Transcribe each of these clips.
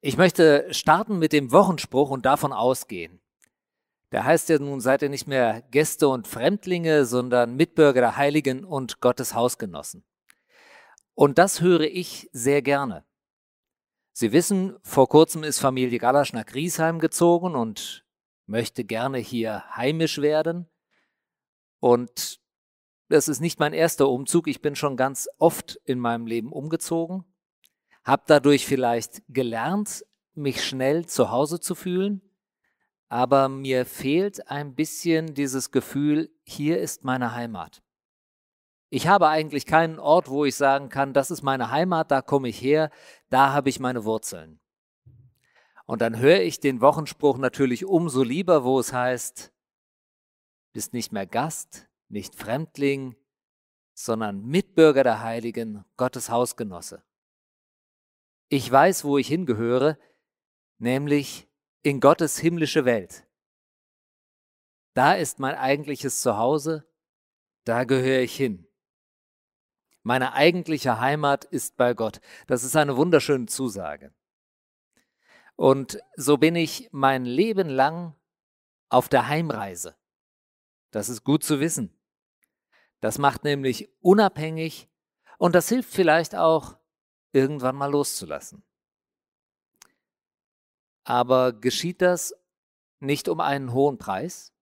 Ich möchte starten mit dem Wochenspruch und davon ausgehen. Der heißt ja nun, seid ihr nicht mehr Gäste und Fremdlinge, sondern Mitbürger der Heiligen und Gottes Hausgenossen. Und das höre ich sehr gerne. Sie wissen, vor kurzem ist Familie Galasch nach Griesheim gezogen und möchte gerne hier heimisch werden. Und das ist nicht mein erster Umzug. Ich bin schon ganz oft in meinem Leben umgezogen, habe dadurch vielleicht gelernt, mich schnell zu Hause zu fühlen, aber mir fehlt ein bisschen dieses Gefühl, hier ist meine Heimat. Ich habe eigentlich keinen Ort, wo ich sagen kann, das ist meine Heimat, da komme ich her, da habe ich meine Wurzeln. Und dann höre ich den Wochenspruch natürlich umso lieber, wo es heißt, bist nicht mehr Gast, nicht Fremdling, sondern Mitbürger der Heiligen, Gottes Hausgenosse. Ich weiß, wo ich hingehöre, nämlich in Gottes himmlische Welt. Da ist mein eigentliches Zuhause, da gehöre ich hin. Meine eigentliche Heimat ist bei Gott. Das ist eine wunderschöne Zusage. Und so bin ich mein Leben lang auf der Heimreise. Das ist gut zu wissen. Das macht nämlich unabhängig und das hilft vielleicht auch, irgendwann mal loszulassen. Aber geschieht das nicht um einen hohen Preis?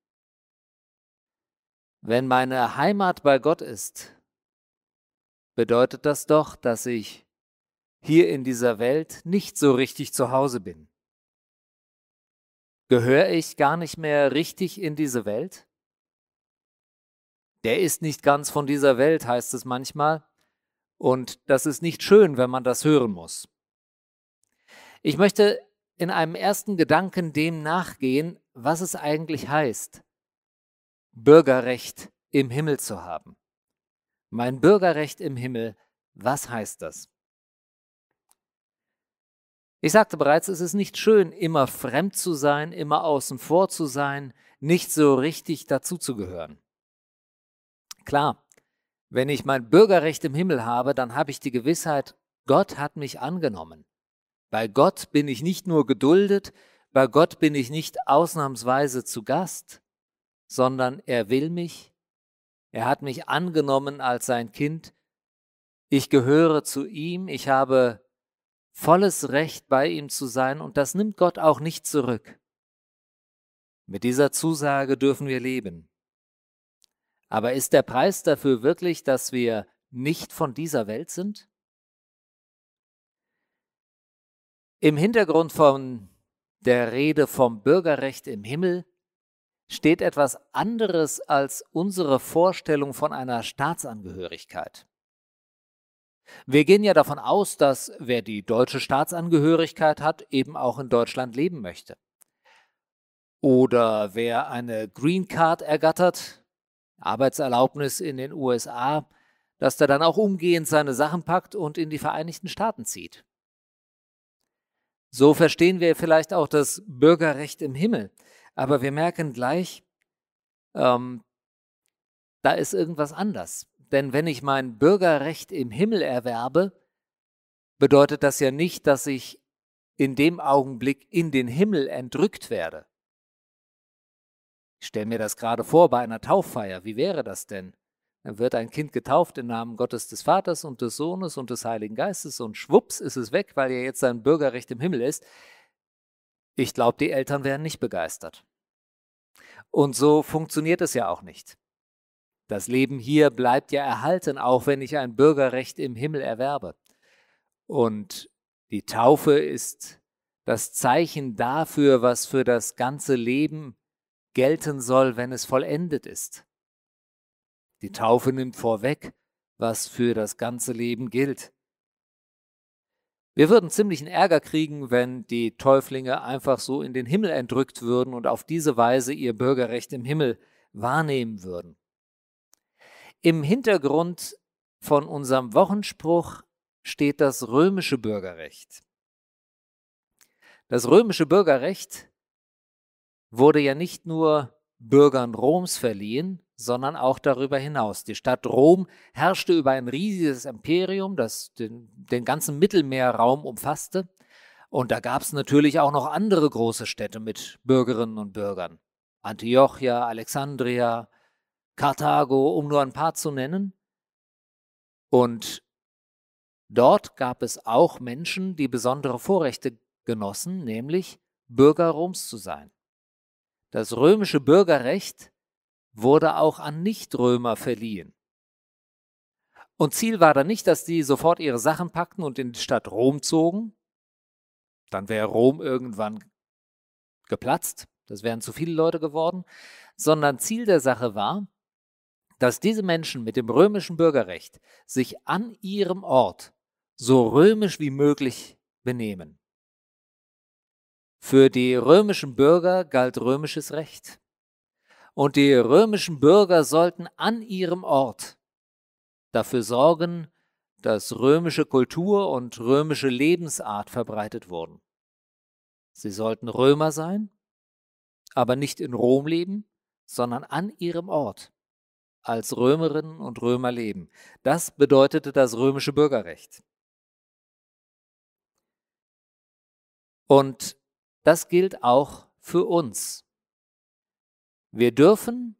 Wenn meine Heimat bei Gott ist, bedeutet das doch, dass ich hier in dieser Welt nicht so richtig zu Hause bin? Gehöre ich gar nicht mehr richtig in diese Welt? Der ist nicht ganz von dieser Welt, heißt es manchmal. Und das ist nicht schön, wenn man das hören muss. Ich möchte in einem ersten Gedanken dem nachgehen, was es eigentlich heißt, Bürgerrecht im Himmel zu haben. Mein Bürgerrecht im Himmel, was heißt das? Ich sagte bereits, es ist nicht schön, immer fremd zu sein, immer außen vor zu sein, nicht so richtig dazuzugehören. Klar, wenn ich mein Bürgerrecht im Himmel habe, dann habe ich die Gewissheit, Gott hat mich angenommen. Bei Gott bin ich nicht nur geduldet, bei Gott bin ich nicht ausnahmsweise zu Gast, sondern er will mich, er hat mich angenommen als sein Kind, ich gehöre zu ihm, ich habe volles Recht bei ihm zu sein und das nimmt Gott auch nicht zurück. Mit dieser Zusage dürfen wir leben. Aber ist der Preis dafür wirklich, dass wir nicht von dieser Welt sind? Im Hintergrund von der Rede vom Bürgerrecht im Himmel steht etwas anderes als unsere Vorstellung von einer Staatsangehörigkeit. Wir gehen ja davon aus, dass wer die deutsche Staatsangehörigkeit hat, eben auch in Deutschland leben möchte. Oder wer eine Green Card ergattert, Arbeitserlaubnis in den USA, dass der dann auch umgehend seine Sachen packt und in die Vereinigten Staaten zieht. So verstehen wir vielleicht auch das Bürgerrecht im Himmel. Aber wir merken gleich, ähm, da ist irgendwas anders. Denn wenn ich mein Bürgerrecht im Himmel erwerbe, bedeutet das ja nicht, dass ich in dem Augenblick in den Himmel entrückt werde. Ich stelle mir das gerade vor bei einer Tauffeier. Wie wäre das denn? Dann wird ein Kind getauft im Namen Gottes des Vaters und des Sohnes und des Heiligen Geistes und schwupps ist es weg, weil er jetzt sein Bürgerrecht im Himmel ist. Ich glaube, die Eltern wären nicht begeistert. Und so funktioniert es ja auch nicht. Das Leben hier bleibt ja erhalten, auch wenn ich ein Bürgerrecht im Himmel erwerbe. Und die Taufe ist das Zeichen dafür, was für das ganze Leben gelten soll, wenn es vollendet ist. Die Taufe nimmt vorweg, was für das ganze Leben gilt. Wir würden ziemlichen Ärger kriegen, wenn die Täuflinge einfach so in den Himmel entrückt würden und auf diese Weise ihr Bürgerrecht im Himmel wahrnehmen würden. Im Hintergrund von unserem Wochenspruch steht das römische Bürgerrecht. Das römische Bürgerrecht wurde ja nicht nur Bürgern Roms verliehen, sondern auch darüber hinaus. Die Stadt Rom herrschte über ein riesiges Imperium, das den, den ganzen Mittelmeerraum umfasste. Und da gab es natürlich auch noch andere große Städte mit Bürgerinnen und Bürgern. Antiochia, Alexandria, Karthago, um nur ein paar zu nennen. Und dort gab es auch Menschen, die besondere Vorrechte genossen, nämlich Bürger Roms zu sein. Das römische Bürgerrecht wurde auch an Nichtrömer verliehen. Und Ziel war dann nicht, dass die sofort ihre Sachen packten und in die Stadt Rom zogen. Dann wäre Rom irgendwann geplatzt. Das wären zu viele Leute geworden. Sondern Ziel der Sache war, dass diese Menschen mit dem römischen Bürgerrecht sich an ihrem Ort so römisch wie möglich benehmen. Für die römischen Bürger galt römisches Recht. Und die römischen Bürger sollten an ihrem Ort dafür sorgen, dass römische Kultur und römische Lebensart verbreitet wurden. Sie sollten Römer sein, aber nicht in Rom leben, sondern an ihrem Ort als Römerinnen und Römer leben. Das bedeutete das römische Bürgerrecht. Und das gilt auch für uns. Wir dürfen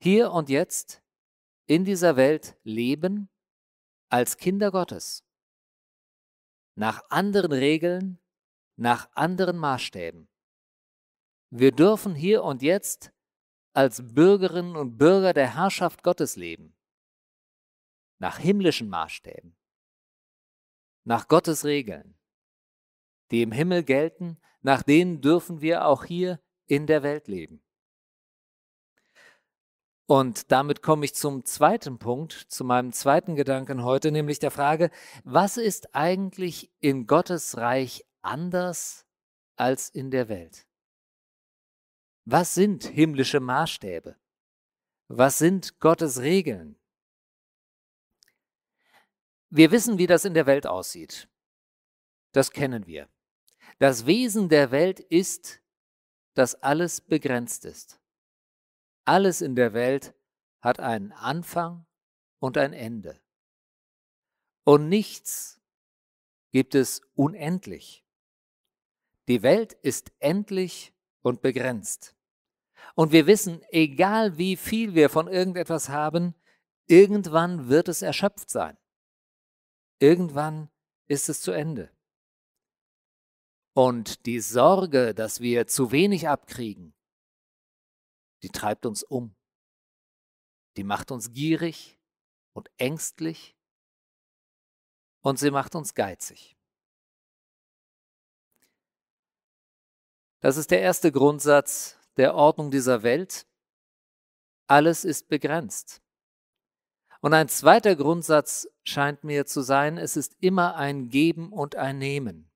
hier und jetzt in dieser Welt leben als Kinder Gottes. Nach anderen Regeln, nach anderen Maßstäben. Wir dürfen hier und jetzt als Bürgerinnen und Bürger der Herrschaft Gottes leben. Nach himmlischen Maßstäben. Nach Gottes Regeln, die im Himmel gelten, nach denen dürfen wir auch hier in der Welt leben. Und damit komme ich zum zweiten Punkt, zu meinem zweiten Gedanken heute, nämlich der Frage, was ist eigentlich in Gottes Reich anders als in der Welt? Was sind himmlische Maßstäbe? Was sind Gottes Regeln? Wir wissen, wie das in der Welt aussieht. Das kennen wir. Das Wesen der Welt ist, dass alles begrenzt ist. Alles in der Welt hat einen Anfang und ein Ende. Und nichts gibt es unendlich. Die Welt ist endlich und begrenzt. Und wir wissen, egal wie viel wir von irgendetwas haben, irgendwann wird es erschöpft sein. Irgendwann ist es zu Ende. Und die Sorge, dass wir zu wenig abkriegen, die treibt uns um. Die macht uns gierig und ängstlich und sie macht uns geizig. Das ist der erste Grundsatz der Ordnung dieser Welt. Alles ist begrenzt. Und ein zweiter Grundsatz scheint mir zu sein, es ist immer ein Geben und ein Nehmen.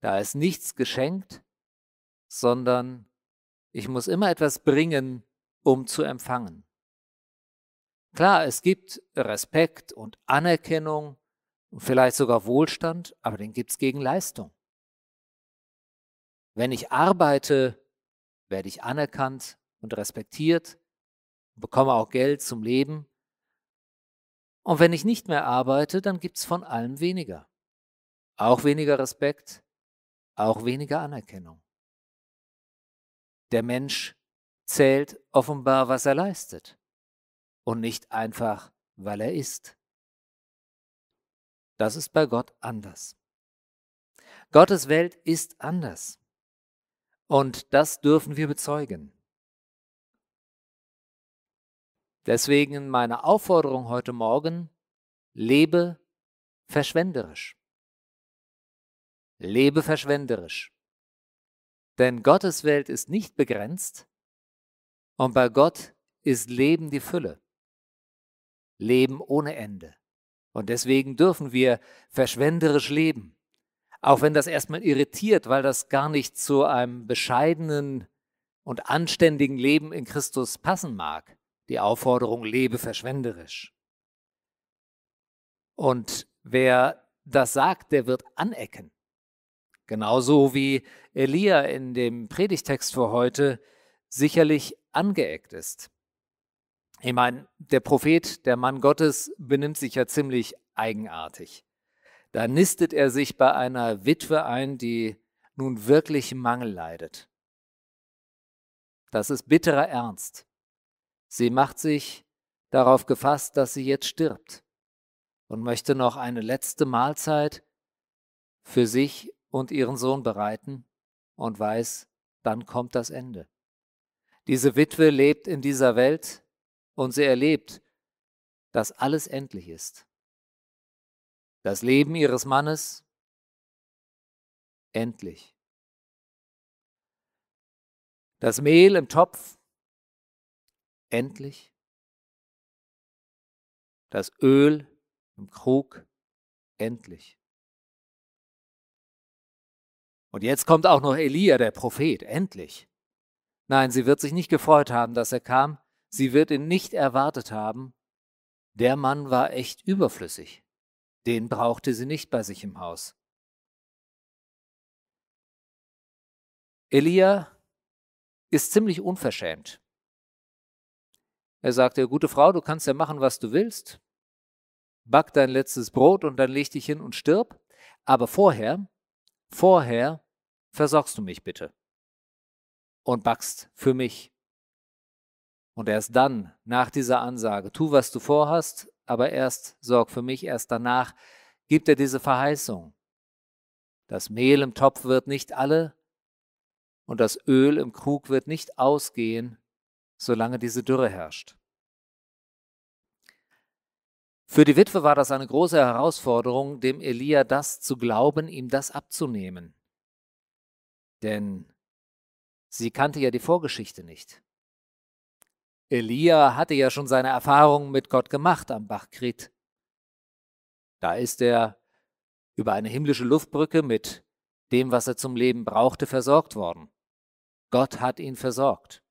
Da ist nichts geschenkt, sondern ich muss immer etwas bringen, um zu empfangen. Klar, es gibt Respekt und Anerkennung und vielleicht sogar Wohlstand, aber den gibt es gegen Leistung. Wenn ich arbeite, werde ich anerkannt und respektiert, bekomme auch Geld zum Leben. Und wenn ich nicht mehr arbeite, dann gibt es von allem weniger. Auch weniger Respekt, auch weniger Anerkennung. Der Mensch zählt offenbar, was er leistet und nicht einfach, weil er ist. Das ist bei Gott anders. Gottes Welt ist anders. Und das dürfen wir bezeugen. Deswegen meine Aufforderung heute Morgen, lebe verschwenderisch. Lebe verschwenderisch. Denn Gottes Welt ist nicht begrenzt und bei Gott ist Leben die Fülle. Leben ohne Ende. Und deswegen dürfen wir verschwenderisch leben. Auch wenn das erstmal irritiert, weil das gar nicht zu einem bescheidenen und anständigen Leben in Christus passen mag. Die Aufforderung, lebe verschwenderisch. Und wer das sagt, der wird anecken. Genauso wie Elia in dem Predigtext für heute sicherlich angeeckt ist. Ich meine, der Prophet, der Mann Gottes, benimmt sich ja ziemlich eigenartig. Da nistet er sich bei einer Witwe ein, die nun wirklich Mangel leidet. Das ist bitterer Ernst. Sie macht sich darauf gefasst, dass sie jetzt stirbt und möchte noch eine letzte Mahlzeit für sich und ihren Sohn bereiten und weiß, dann kommt das Ende. Diese Witwe lebt in dieser Welt und sie erlebt, dass alles endlich ist. Das Leben ihres Mannes endlich. Das Mehl im Topf endlich. Das Öl im Krug endlich. Und jetzt kommt auch noch Elia, der Prophet, endlich. Nein, sie wird sich nicht gefreut haben, dass er kam. Sie wird ihn nicht erwartet haben. Der Mann war echt überflüssig. Den brauchte sie nicht bei sich im Haus. Elia ist ziemlich unverschämt. Er sagte, gute Frau, du kannst ja machen, was du willst. Back dein letztes Brot und dann leg dich hin und stirb. Aber vorher, vorher versorgst du mich bitte. Und backst für mich. Und erst dann, nach dieser Ansage, tu, was du vorhast, aber erst sorg für mich, erst danach gibt er diese Verheißung. Das Mehl im Topf wird nicht alle und das Öl im Krug wird nicht ausgehen, solange diese Dürre herrscht. Für die Witwe war das eine große Herausforderung, dem Elia das zu glauben, ihm das abzunehmen. Denn sie kannte ja die Vorgeschichte nicht. Elia hatte ja schon seine Erfahrungen mit Gott gemacht am Bach Krit. Da ist er über eine himmlische Luftbrücke mit dem, was er zum Leben brauchte, versorgt worden. Gott hat ihn versorgt.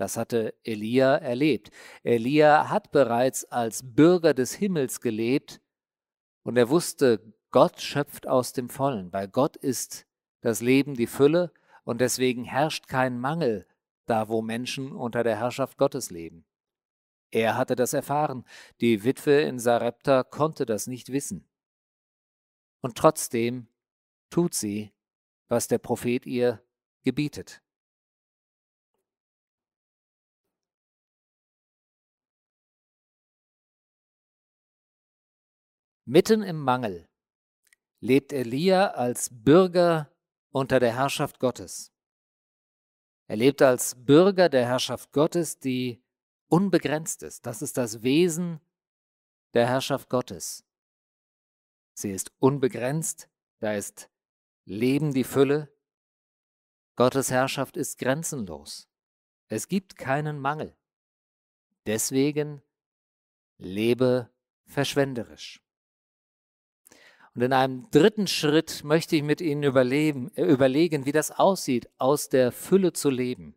Das hatte Elia erlebt. Elia hat bereits als Bürger des Himmels gelebt und er wusste, Gott schöpft aus dem Vollen. Bei Gott ist das Leben die Fülle und deswegen herrscht kein Mangel da, wo Menschen unter der Herrschaft Gottes leben. Er hatte das erfahren. Die Witwe in Sarepta konnte das nicht wissen. Und trotzdem tut sie, was der Prophet ihr gebietet. Mitten im Mangel lebt Elia als Bürger unter der Herrschaft Gottes. Er lebt als Bürger der Herrschaft Gottes, die unbegrenzt ist. Das ist das Wesen der Herrschaft Gottes. Sie ist unbegrenzt, da ist Leben die Fülle, Gottes Herrschaft ist grenzenlos. Es gibt keinen Mangel. Deswegen lebe verschwenderisch. Und in einem dritten Schritt möchte ich mit Ihnen überleben, äh, überlegen, wie das aussieht, aus der Fülle zu leben.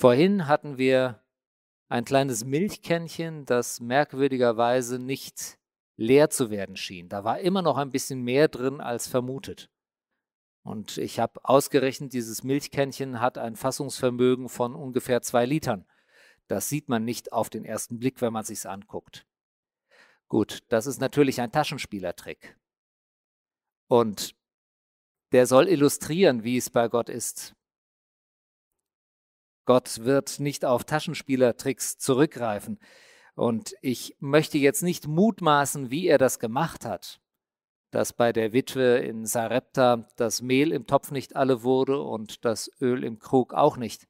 Vorhin hatten wir ein kleines Milchkännchen, das merkwürdigerweise nicht leer zu werden schien. Da war immer noch ein bisschen mehr drin als vermutet. Und ich habe ausgerechnet, dieses Milchkännchen hat ein Fassungsvermögen von ungefähr zwei Litern. Das sieht man nicht auf den ersten Blick, wenn man sich anguckt. Gut, das ist natürlich ein Taschenspielertrick. Und der soll illustrieren, wie es bei Gott ist. Gott wird nicht auf Taschenspielertricks zurückgreifen. Und ich möchte jetzt nicht mutmaßen, wie er das gemacht hat dass bei der Witwe in Sarepta das Mehl im Topf nicht alle wurde und das Öl im Krug auch nicht.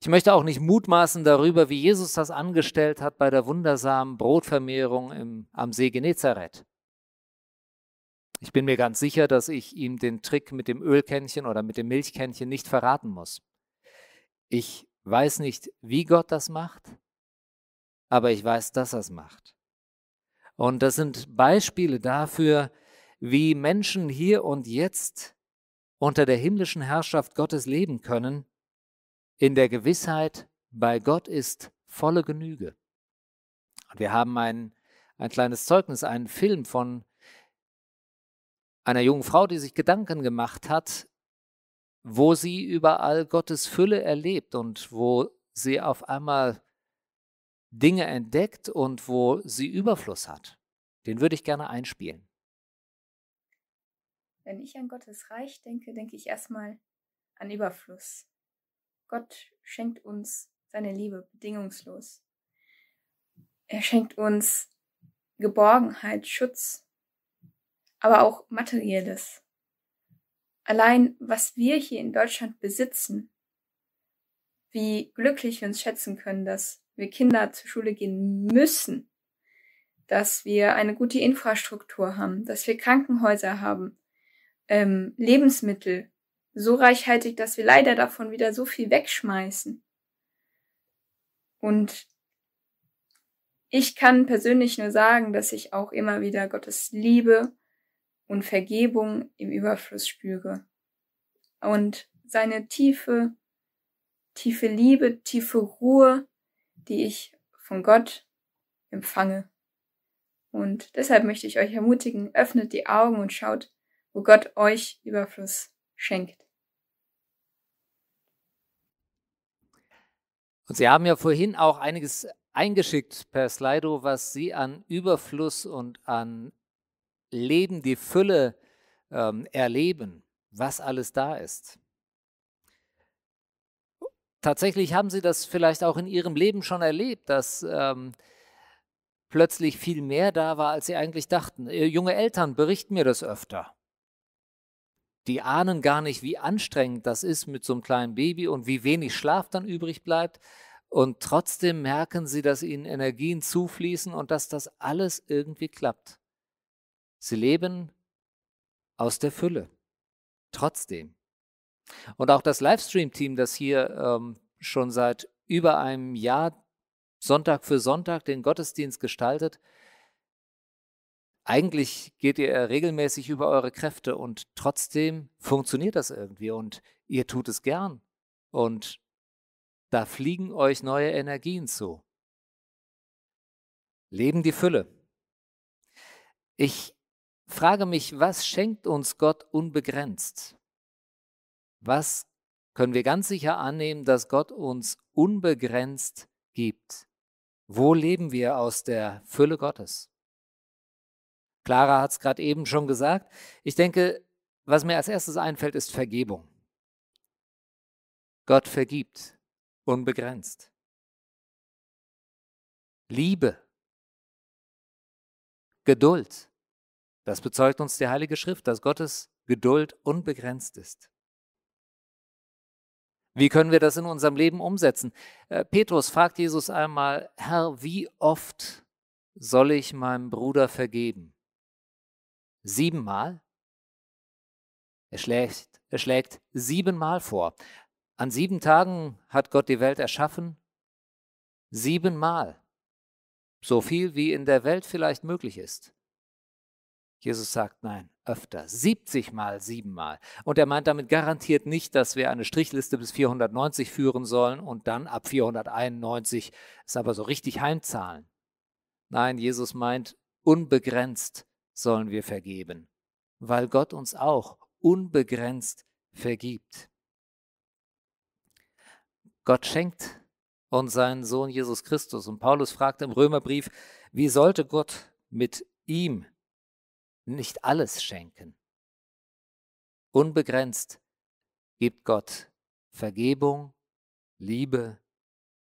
Ich möchte auch nicht mutmaßen darüber, wie Jesus das angestellt hat bei der wundersamen Brotvermehrung im, am See Genezareth. Ich bin mir ganz sicher, dass ich ihm den Trick mit dem Ölkännchen oder mit dem Milchkännchen nicht verraten muss. Ich weiß nicht, wie Gott das macht, aber ich weiß, dass er es macht. Und das sind Beispiele dafür, wie Menschen hier und jetzt unter der himmlischen Herrschaft Gottes leben können, in der Gewissheit, bei Gott ist volle Genüge. Und wir haben ein, ein kleines Zeugnis, einen Film von einer jungen Frau, die sich Gedanken gemacht hat, wo sie überall Gottes Fülle erlebt und wo sie auf einmal Dinge entdeckt und wo sie Überfluss hat. Den würde ich gerne einspielen. Wenn ich an Gottes Reich denke, denke ich erstmal an Überfluss. Gott schenkt uns seine Liebe bedingungslos. Er schenkt uns Geborgenheit, Schutz, aber auch materielles. Allein was wir hier in Deutschland besitzen, wie glücklich wir uns schätzen können, dass wir Kinder zur Schule gehen müssen, dass wir eine gute Infrastruktur haben, dass wir Krankenhäuser haben, ähm, Lebensmittel, so reichhaltig, dass wir leider davon wieder so viel wegschmeißen. Und ich kann persönlich nur sagen, dass ich auch immer wieder Gottes Liebe und Vergebung im Überfluss spüre. Und seine tiefe, tiefe Liebe, tiefe Ruhe, die ich von Gott empfange. Und deshalb möchte ich euch ermutigen, öffnet die Augen und schaut, wo Gott euch Überfluss schenkt. Und Sie haben ja vorhin auch einiges eingeschickt per Slido, was Sie an Überfluss und an Leben, die Fülle ähm, erleben, was alles da ist. Tatsächlich haben Sie das vielleicht auch in Ihrem Leben schon erlebt, dass ähm, plötzlich viel mehr da war, als Sie eigentlich dachten. Junge Eltern berichten mir das öfter. Die ahnen gar nicht, wie anstrengend das ist mit so einem kleinen Baby und wie wenig Schlaf dann übrig bleibt. Und trotzdem merken sie, dass ihnen Energien zufließen und dass das alles irgendwie klappt. Sie leben aus der Fülle. Trotzdem. Und auch das Livestream-Team, das hier ähm, schon seit über einem Jahr Sonntag für Sonntag den Gottesdienst gestaltet, eigentlich geht ihr regelmäßig über eure Kräfte und trotzdem funktioniert das irgendwie und ihr tut es gern. Und da fliegen euch neue Energien zu. Leben die Fülle. Ich frage mich, was schenkt uns Gott unbegrenzt? Was können wir ganz sicher annehmen, dass Gott uns unbegrenzt gibt? Wo leben wir aus der Fülle Gottes? Clara hat es gerade eben schon gesagt. Ich denke, was mir als erstes einfällt, ist Vergebung. Gott vergibt unbegrenzt. Liebe. Geduld. Das bezeugt uns die Heilige Schrift, dass Gottes Geduld unbegrenzt ist. Wie können wir das in unserem Leben umsetzen? Äh, Petrus fragt Jesus einmal, Herr, wie oft soll ich meinem Bruder vergeben? Siebenmal? Er schlägt, er schlägt siebenmal vor. An sieben Tagen hat Gott die Welt erschaffen. Siebenmal. So viel, wie in der Welt vielleicht möglich ist. Jesus sagt nein, öfter, 70 mal, siebenmal. Und er meint damit garantiert nicht, dass wir eine Strichliste bis 490 führen sollen und dann ab 491 es aber so richtig heimzahlen. Nein, Jesus meint unbegrenzt sollen wir vergeben, weil Gott uns auch unbegrenzt vergibt. Gott schenkt uns seinen Sohn Jesus Christus. Und Paulus fragt im Römerbrief, wie sollte Gott mit ihm nicht alles schenken? Unbegrenzt gibt Gott Vergebung, Liebe,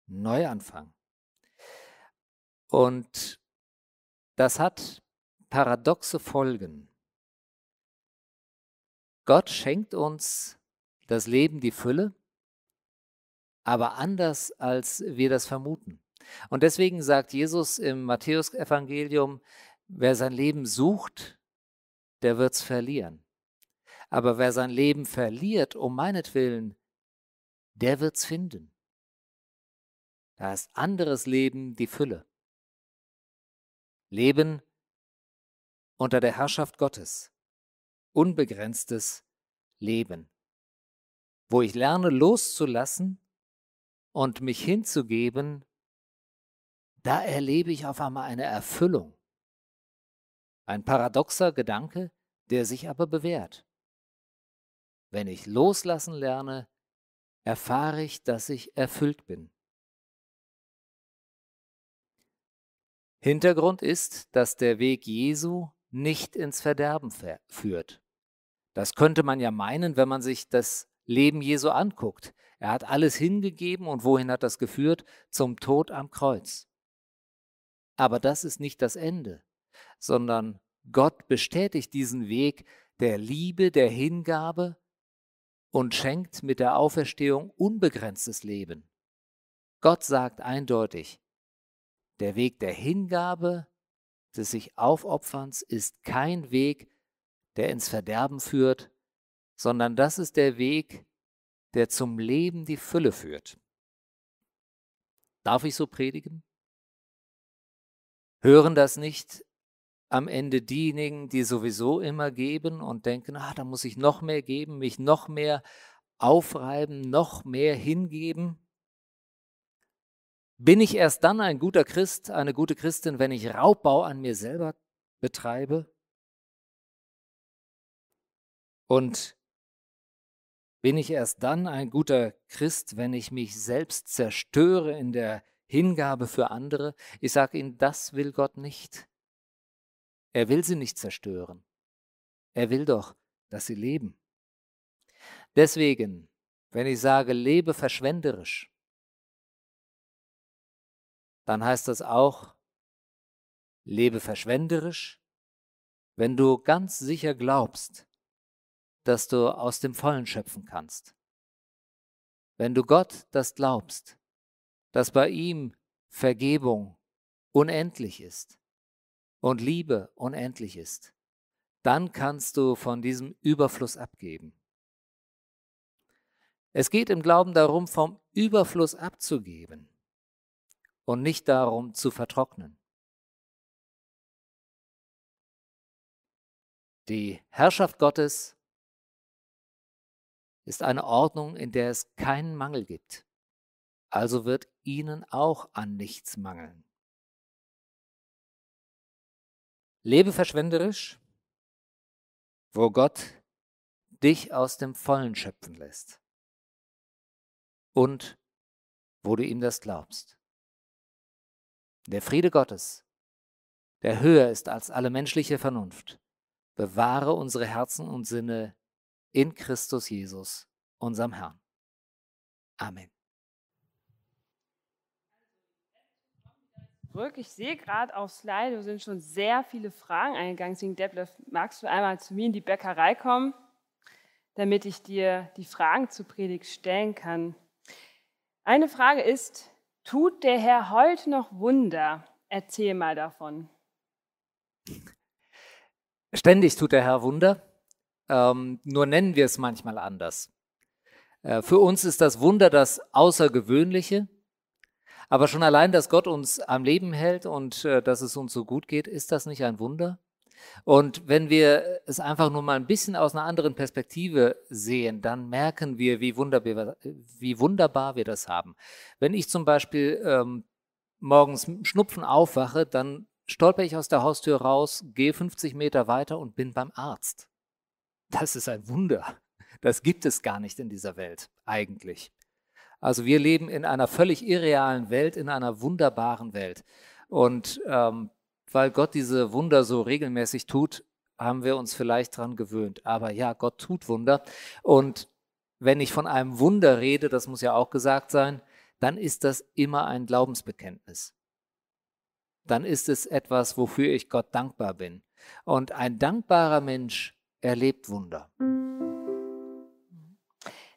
Neuanfang. Und das hat paradoxe Folgen. Gott schenkt uns das Leben, die Fülle, aber anders, als wir das vermuten. Und deswegen sagt Jesus im Matthäusevangelium, wer sein Leben sucht, der wird es verlieren. Aber wer sein Leben verliert, um meinetwillen, der wird es finden. Da ist anderes Leben die Fülle. Leben unter der Herrschaft Gottes. Unbegrenztes Leben. Wo ich lerne loszulassen und mich hinzugeben, da erlebe ich auf einmal eine Erfüllung. Ein paradoxer Gedanke, der sich aber bewährt. Wenn ich loslassen lerne, erfahre ich, dass ich erfüllt bin. Hintergrund ist, dass der Weg Jesu nicht ins Verderben führt. Das könnte man ja meinen, wenn man sich das Leben Jesu anguckt. Er hat alles hingegeben und wohin hat das geführt? Zum Tod am Kreuz. Aber das ist nicht das Ende, sondern Gott bestätigt diesen Weg der Liebe, der Hingabe und schenkt mit der Auferstehung unbegrenztes Leben. Gott sagt eindeutig, der Weg der Hingabe, des sich Aufopferns ist kein Weg, der ins Verderben führt, sondern das ist der Weg, der zum Leben die Fülle führt. Darf ich so predigen? Hören das nicht am Ende diejenigen, die sowieso immer geben und denken, ah, da muss ich noch mehr geben, mich noch mehr aufreiben, noch mehr hingeben? Bin ich erst dann ein guter Christ, eine gute Christin, wenn ich Raubbau an mir selber betreibe? Und bin ich erst dann ein guter Christ, wenn ich mich selbst zerstöre in der Hingabe für andere? Ich sage Ihnen, das will Gott nicht. Er will sie nicht zerstören. Er will doch, dass sie leben. Deswegen, wenn ich sage, lebe verschwenderisch, dann heißt das auch, lebe verschwenderisch, wenn du ganz sicher glaubst, dass du aus dem Vollen schöpfen kannst. Wenn du Gott das glaubst, dass bei ihm Vergebung unendlich ist, und Liebe unendlich ist, dann kannst du von diesem Überfluss abgeben. Es geht im Glauben darum, vom Überfluss abzugeben und nicht darum zu vertrocknen. Die Herrschaft Gottes ist eine Ordnung, in der es keinen Mangel gibt. Also wird ihnen auch an nichts mangeln. Lebe verschwenderisch, wo Gott dich aus dem Vollen schöpfen lässt und wo du ihm das glaubst. Der Friede Gottes, der höher ist als alle menschliche Vernunft, bewahre unsere Herzen und Sinne in Christus Jesus, unserem Herrn. Amen. zurück. Ich sehe gerade auf Slide, sind schon sehr viele Fragen eingegangen. Deswegen, Detlef, magst du einmal zu mir in die Bäckerei kommen, damit ich dir die Fragen zur Predigt stellen kann? Eine Frage ist, tut der Herr heute noch Wunder? Erzähl mal davon. Ständig tut der Herr Wunder, ähm, nur nennen wir es manchmal anders. Äh, für uns ist das Wunder das Außergewöhnliche, aber schon allein, dass Gott uns am Leben hält und äh, dass es uns so gut geht, ist das nicht ein Wunder? Und wenn wir es einfach nur mal ein bisschen aus einer anderen Perspektive sehen, dann merken wir, wie, wunderbar, wie wunderbar wir das haben. Wenn ich zum Beispiel ähm, morgens Schnupfen aufwache, dann stolper ich aus der Haustür raus, gehe 50 Meter weiter und bin beim Arzt. Das ist ein Wunder. Das gibt es gar nicht in dieser Welt eigentlich. Also wir leben in einer völlig irrealen Welt, in einer wunderbaren Welt. Und ähm, weil Gott diese Wunder so regelmäßig tut, haben wir uns vielleicht daran gewöhnt. Aber ja, Gott tut Wunder. Und wenn ich von einem Wunder rede, das muss ja auch gesagt sein, dann ist das immer ein Glaubensbekenntnis. Dann ist es etwas, wofür ich Gott dankbar bin. Und ein dankbarer Mensch erlebt Wunder.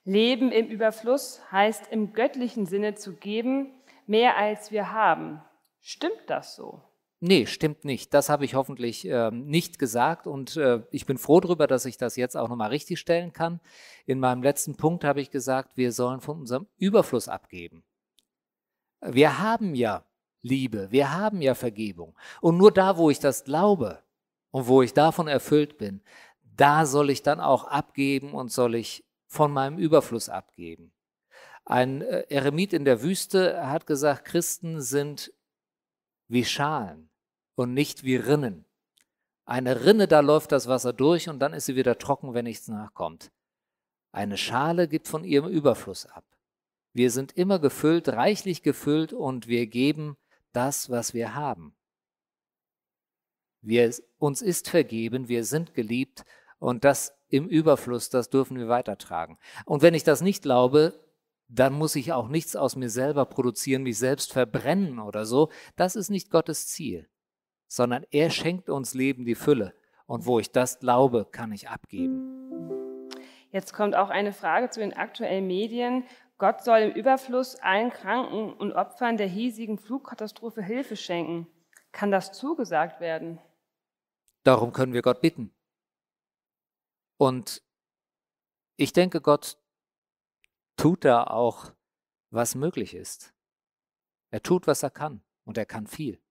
Leben im Überfluss heißt im göttlichen Sinne zu geben, mehr als wir haben. Stimmt das so? Nee, stimmt nicht. Das habe ich hoffentlich äh, nicht gesagt und äh, ich bin froh darüber, dass ich das jetzt auch nochmal richtig stellen kann. In meinem letzten Punkt habe ich gesagt, wir sollen von unserem Überfluss abgeben. Wir haben ja Liebe, wir haben ja Vergebung. Und nur da, wo ich das glaube und wo ich davon erfüllt bin, da soll ich dann auch abgeben und soll ich von meinem Überfluss abgeben. Ein äh, Eremit in der Wüste hat gesagt, Christen sind wie Schalen und nicht wie Rinnen. Eine Rinne, da läuft das Wasser durch und dann ist sie wieder trocken, wenn nichts nachkommt. Eine Schale gibt von ihrem Überfluss ab. Wir sind immer gefüllt, reichlich gefüllt und wir geben das, was wir haben. Wir, uns ist vergeben, wir sind geliebt und das im Überfluss, das dürfen wir weitertragen. Und wenn ich das nicht glaube, dann muss ich auch nichts aus mir selber produzieren, mich selbst verbrennen oder so. Das ist nicht Gottes Ziel, sondern er schenkt uns Leben die Fülle. Und wo ich das glaube, kann ich abgeben. Jetzt kommt auch eine Frage zu den aktuellen Medien. Gott soll im Überfluss allen Kranken und Opfern der hiesigen Flugkatastrophe Hilfe schenken. Kann das zugesagt werden? Darum können wir Gott bitten. Und ich denke, Gott tut da auch, was möglich ist. Er tut, was er kann und er kann viel.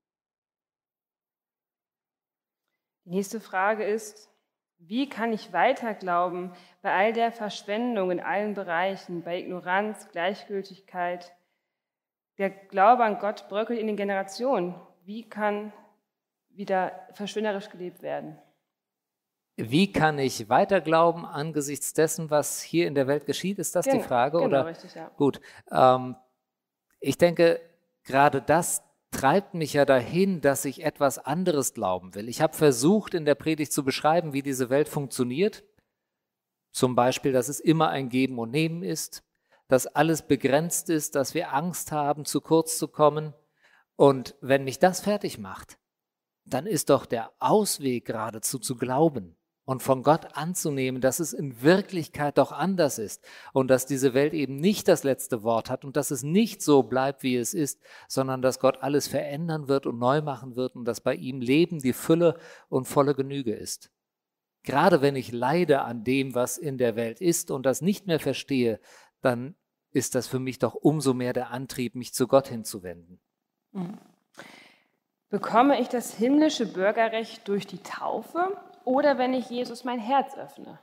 Die nächste Frage ist, wie kann ich weiter glauben bei all der Verschwendung in allen Bereichen, bei Ignoranz, Gleichgültigkeit? Der Glaube an Gott bröckelt in den Generationen. Wie kann wieder verschwenderisch gelebt werden? Wie kann ich weiter glauben angesichts dessen, was hier in der Welt geschieht? Ist das genau, die Frage? Genau, oder? richtig, ja. Gut. Ähm, ich denke, gerade das treibt mich ja dahin, dass ich etwas anderes glauben will. Ich habe versucht, in der Predigt zu beschreiben, wie diese Welt funktioniert. Zum Beispiel, dass es immer ein Geben und Nehmen ist, dass alles begrenzt ist, dass wir Angst haben, zu kurz zu kommen. Und wenn mich das fertig macht, dann ist doch der Ausweg geradezu zu glauben und von Gott anzunehmen, dass es in Wirklichkeit doch anders ist und dass diese Welt eben nicht das letzte Wort hat und dass es nicht so bleibt, wie es ist, sondern dass Gott alles verändern wird und neu machen wird und dass bei ihm Leben die Fülle und volle Genüge ist. Gerade wenn ich leide an dem, was in der Welt ist und das nicht mehr verstehe, dann ist das für mich doch umso mehr der Antrieb, mich zu Gott hinzuwenden. Mhm. Bekomme ich das himmlische Bürgerrecht durch die Taufe oder wenn ich Jesus mein Herz öffne?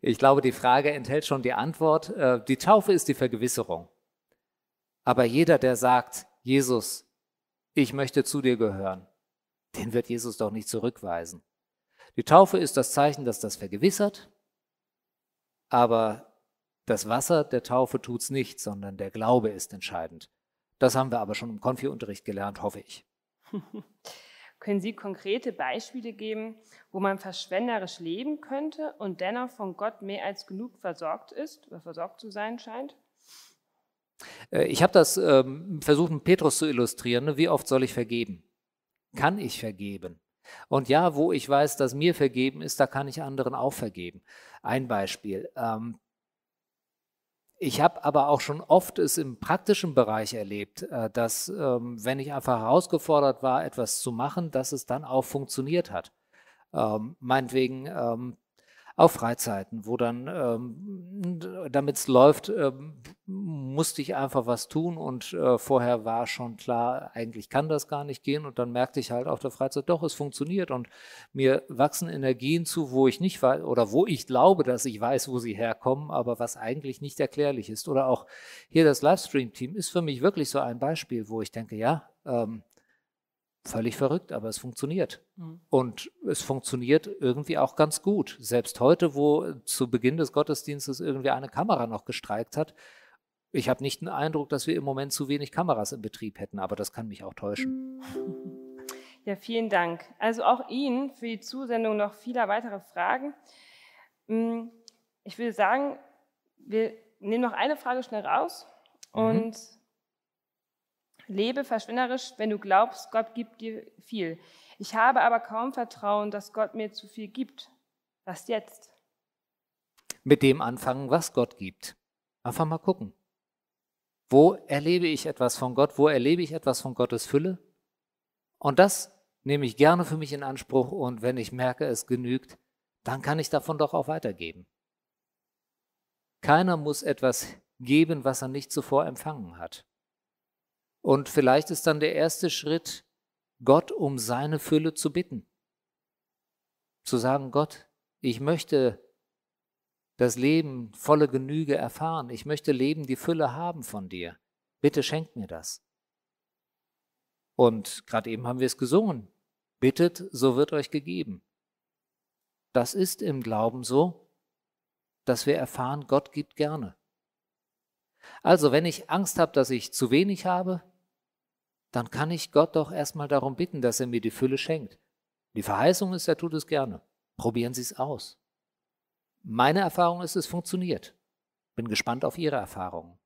Ich glaube, die Frage enthält schon die Antwort. Äh, die Taufe ist die Vergewisserung. Aber jeder, der sagt, Jesus, ich möchte zu dir gehören, den wird Jesus doch nicht zurückweisen. Die Taufe ist das Zeichen, dass das vergewissert, aber das Wasser der Taufe tut es nicht, sondern der Glaube ist entscheidend. Das haben wir aber schon im Konfi-Unterricht gelernt, hoffe ich. Können Sie konkrete Beispiele geben, wo man verschwenderisch leben könnte und dennoch von Gott mehr als genug versorgt ist oder versorgt zu sein scheint? Äh, ich habe das ähm, versucht, mit Petrus zu illustrieren. Ne? Wie oft soll ich vergeben? Kann ich vergeben? Und ja, wo ich weiß, dass mir vergeben ist, da kann ich anderen auch vergeben. Ein Beispiel. Ähm, ich habe aber auch schon oft es im praktischen Bereich erlebt, äh, dass ähm, wenn ich einfach herausgefordert war, etwas zu machen, dass es dann auch funktioniert hat. Ähm, meinetwegen ähm, auf Freizeiten, wo dann, ähm, damit es läuft, ähm, musste ich einfach was tun und äh, vorher war schon klar, eigentlich kann das gar nicht gehen und dann merkte ich halt auf der Freizeit, doch, es funktioniert und mir wachsen Energien zu, wo ich nicht weiß oder wo ich glaube, dass ich weiß, wo sie herkommen, aber was eigentlich nicht erklärlich ist. Oder auch hier das Livestream-Team ist für mich wirklich so ein Beispiel, wo ich denke, ja, ähm, Völlig verrückt, aber es funktioniert. Mhm. Und es funktioniert irgendwie auch ganz gut. Selbst heute, wo zu Beginn des Gottesdienstes irgendwie eine Kamera noch gestreikt hat, ich habe nicht den Eindruck, dass wir im Moment zu wenig Kameras im Betrieb hätten, aber das kann mich auch täuschen. Ja, vielen Dank. Also auch Ihnen für die Zusendung noch vieler weiterer Fragen. Mm, ich würde sagen, wir nehmen noch eine Frage schnell raus mhm. Lebe verschwenderisch, wenn du glaubst, Gott gibt dir viel. Ich habe aber kaum Vertrauen, dass Gott mir zu viel gibt. Was jetzt? Mit dem anfangen, was Gott gibt. Einfach mal gucken. Wo erlebe ich etwas von Gott? Wo erlebe ich etwas von Gottes Fülle? Und das nehme ich gerne für mich in Anspruch und wenn ich merke, es genügt, dann kann ich davon doch auch weitergeben. Keiner muss etwas geben, was er nicht zuvor empfangen hat. Und vielleicht ist dann der erste Schritt, Gott um seine Fülle zu bitten. Zu sagen, Gott, ich möchte das Leben volle Genüge erfahren. Ich möchte Leben die Fülle haben von dir. Bitte schenk mir das. Und gerade eben haben wir es gesungen. Bittet, so wird euch gegeben. Das ist im Glauben so, dass wir erfahren, Gott gibt gerne. Also wenn ich Angst habe, dass ich zu wenig habe, dann kann ich Gott doch erstmal darum bitten, dass er mir die Fülle schenkt. Die Verheißung ist, er tut es gerne. Probieren Sie es aus. Meine Erfahrung ist, es funktioniert. Bin gespannt auf Ihre Erfahrungen.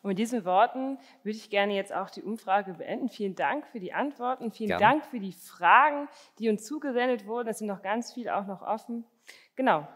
Und mit diesen Worten würde ich gerne jetzt auch die Umfrage beenden. Vielen Dank für die Antworten, vielen Gerne. Dank für die Fragen, die uns zugesendet wurden. Es sind noch ganz viele auch noch offen. Genau.